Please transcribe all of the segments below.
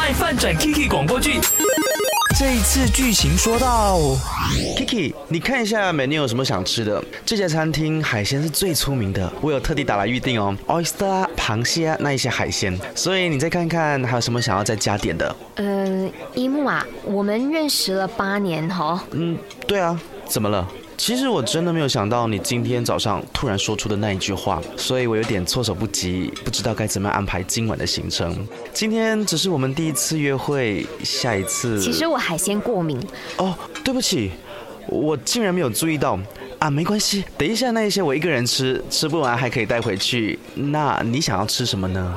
卖饭转 Kiki 广播剧。这一次剧情说到，Kiki，你看一下 menu 有什么想吃的？这家餐厅海鲜是最出名的，我有特地打来预定哦，oyster 啊、螃蟹啊那一些海鲜，所以你再看看还有什么想要再加点的。嗯，一木啊，我们认识了八年哦，嗯，对啊，怎么了？其实我真的没有想到你今天早上突然说出的那一句话，所以我有点措手不及，不知道该怎么安排今晚的行程。今天只是我们第一次约会，下一次……其实我海鲜过敏，哦，对不起，我竟然没有注意到啊，没关系，等一下那一些我一个人吃，吃不完还可以带回去。那你想要吃什么呢？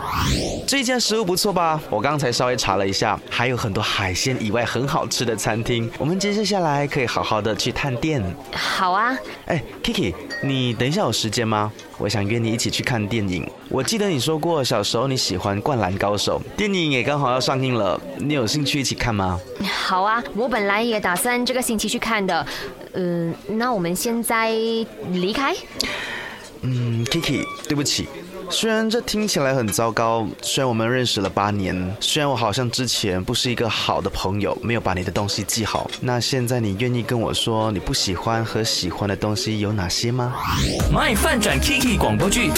这一家食物不错吧？我刚才稍微查了一下，还有很多海鲜以外很好吃的餐厅，我们接着下来可以好好的去探店。好啊，哎，Kiki，你等一下有时间吗？我想约你一起去看电影。我记得你说过小时候你喜欢《灌篮高手》，电影也刚好要上映了，你有兴趣一起看吗？好啊，我本来也打算这个星期去看的，嗯、那我们现在离开？嗯，Kiki，对不起，虽然这听起来很糟糕，虽然我们认识了八年，虽然我好像之前不是一个好的朋友，没有把你的东西记好，那现在你愿意跟我说你不喜欢和喜欢的东西有哪些吗？？My 饭转 Kiki 广播剧，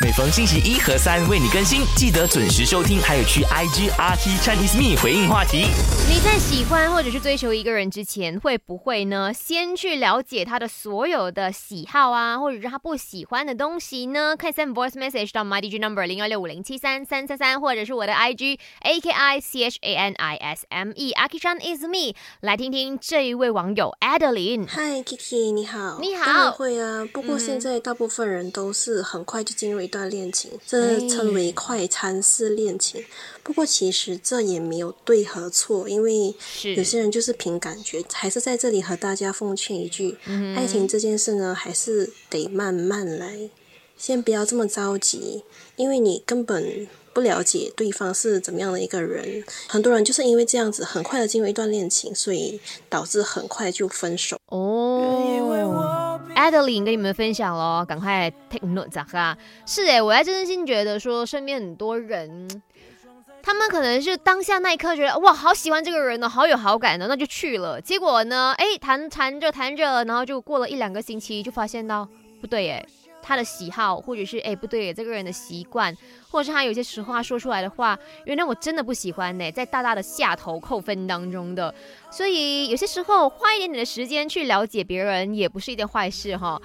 每逢星期一和三为你更新，记得准时收听，还有去 IG RT Chinese Me 回应话题。你在喜欢或者是追求一个人之前，会不会呢？先去了解他的所有的喜好啊，或者是他不喜欢的东西呢？可以 send voice message 到 my D G number 零二六五零七三三三三，或者是我的 IG A K I C H A N I S M E Akishan is me，来听听这一位网友 Adeline。嗨，Kiki，你好。你好当然会啊，不过嗯现在大部分人都是很快就进入一段恋情，这哎称为快餐式恋情。不过其实这也没有对和错，因为有些人就是凭感觉。还是在这里和大家奉劝一句，嗯爱情这件事呢，还是得慢慢来，先不要这么着急，因为你根本。不了解对方是怎么样的一个人，很多人就是因为这样子，很快的进入一段恋情，所以导致很快就分手。哦，Adeline 跟你们分享咯，赶快 take notes 啊！是诶，我还真心觉得说，身边很多人，他们可能是当下那一刻觉得哇，好喜欢这个人呢，好有好感哦，那就去了。结果呢，哎，谈谈着谈着，然后就过了一两个星期，就发现到不对哎。他的喜好，或者是哎不对，这个人的习惯，或者是他有些时候他说出来的话，原来我真的不喜欢呢，在大大的下头扣分当中的。所以有些时候花一点点的时间去了解别人，也不是一件坏事哈。